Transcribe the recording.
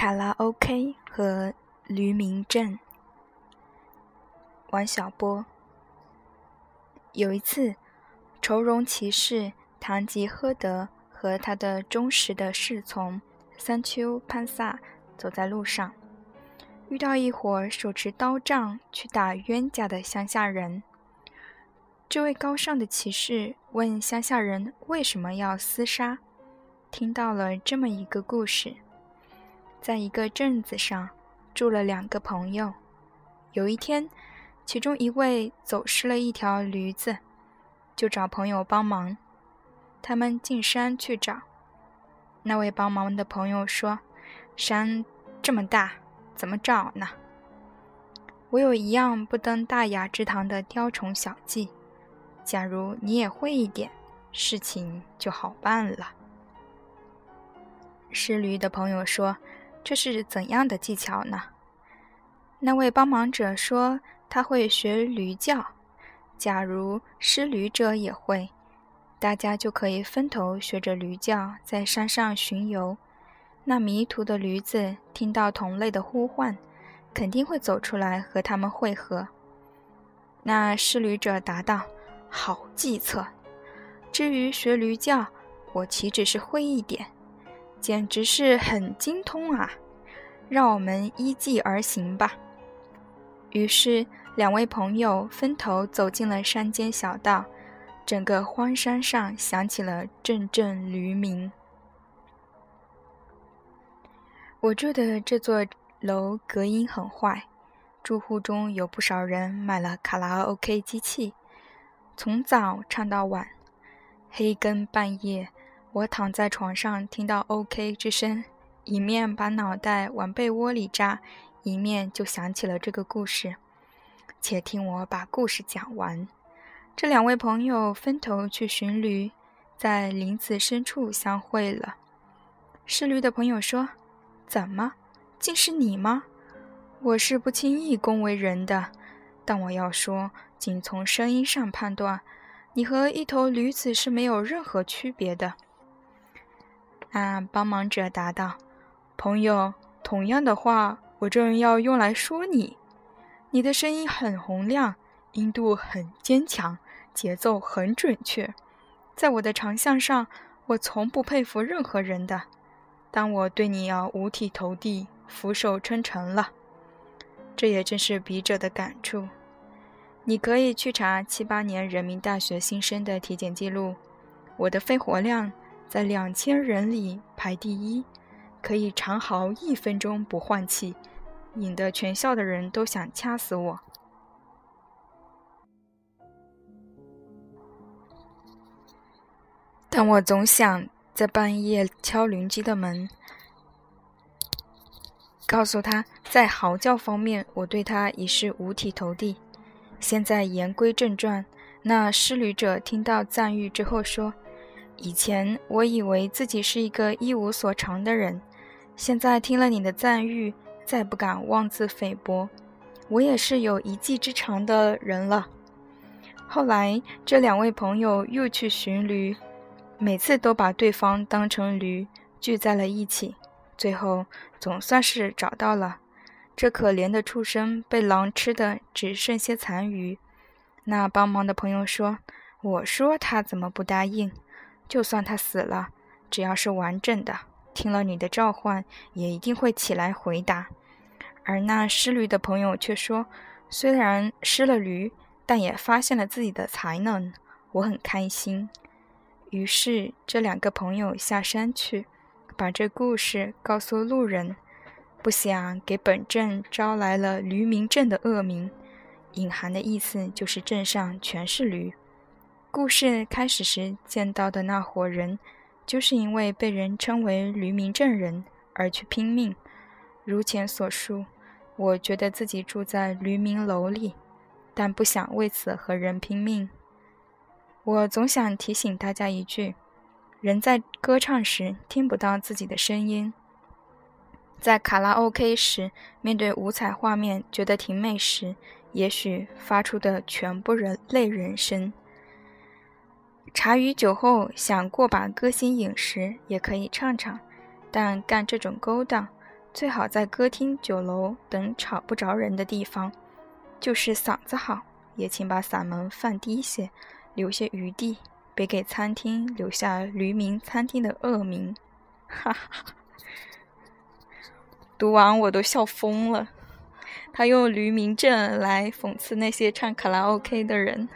卡拉 OK 和驴鸣镇。王小波。有一次，愁容骑士唐吉诃德和他的忠实的侍从三丘潘萨走在路上，遇到一伙手持刀杖去打冤家的乡下人。这位高尚的骑士问乡下人为什么要厮杀，听到了这么一个故事。在一个镇子上住了两个朋友。有一天，其中一位走失了一条驴子，就找朋友帮忙。他们进山去找。那位帮忙的朋友说：“山这么大，怎么找呢？我有一样不登大雅之堂的雕虫小技，假如你也会一点，事情就好办了。”失驴的朋友说。这是怎样的技巧呢？那位帮忙者说他会学驴叫。假如失驴者也会，大家就可以分头学着驴叫在山上巡游。那迷途的驴子听到同类的呼唤，肯定会走出来和他们会合。那失驴者答道：“好计策。至于学驴叫，我岂止是会一点。”简直是很精通啊！让我们依计而行吧。于是，两位朋友分头走进了山间小道，整个荒山上响起了阵阵驴鸣。我住的这座楼隔音很坏，住户中有不少人买了卡拉 OK 机器，从早唱到晚，黑更半夜。我躺在床上，听到 “OK” 之声，一面把脑袋往被窝里扎，一面就想起了这个故事。且听我把故事讲完。这两位朋友分头去寻驴，在林子深处相会了。是驴的朋友说：“怎么，竟是你吗？我是不轻易恭维人的，但我要说，仅从声音上判断，你和一头驴子是没有任何区别的。”那帮忙者答道：“朋友，同样的话，我正要用来说你。你的声音很洪亮，音度很坚强，节奏很准确。在我的长项上，我从不佩服任何人的，但我对你要五体投地、俯首称臣了。这也正是笔者的感触。你可以去查七八年人民大学新生的体检记录，我的肺活量。”在两千人里排第一，可以长嚎一分钟不换气，引得全校的人都想掐死我。但我总想在半夜敲邻居的门，告诉他，在嚎叫方面我对他已是五体投地。现在言归正传，那失旅者听到赞誉之后说。以前我以为自己是一个一无所长的人，现在听了你的赞誉，再不敢妄自菲薄。我也是有一技之长的人了。后来这两位朋友又去寻驴，每次都把对方当成驴聚在了一起，最后总算是找到了。这可怜的畜生被狼吃的只剩些残余。那帮忙的朋友说：“我说他怎么不答应？”就算他死了，只要是完整的，听了你的召唤，也一定会起来回答。而那失驴的朋友却说：“虽然失了驴，但也发现了自己的才能，我很开心。”于是这两个朋友下山去，把这故事告诉路人，不想给本镇招来了驴民镇的恶名。隐含的意思就是镇上全是驴。故事开始时见到的那伙人，就是因为被人称为驴民证人而去拼命。如前所述，我觉得自己住在驴民楼里，但不想为此和人拼命。我总想提醒大家一句：人在歌唱时听不到自己的声音，在卡拉 OK 时面对五彩画面觉得挺美时，也许发出的全部人类人声。茶余酒后想过把歌星瘾时，也可以唱唱，但干这种勾当，最好在歌厅、酒楼等吵不着人的地方。就是嗓子好，也请把嗓门放低些，留些余地，别给餐厅留下驴鸣餐厅的恶名。哈哈，读完我都笑疯了。他用驴鸣症来讽刺那些唱卡拉 OK 的人。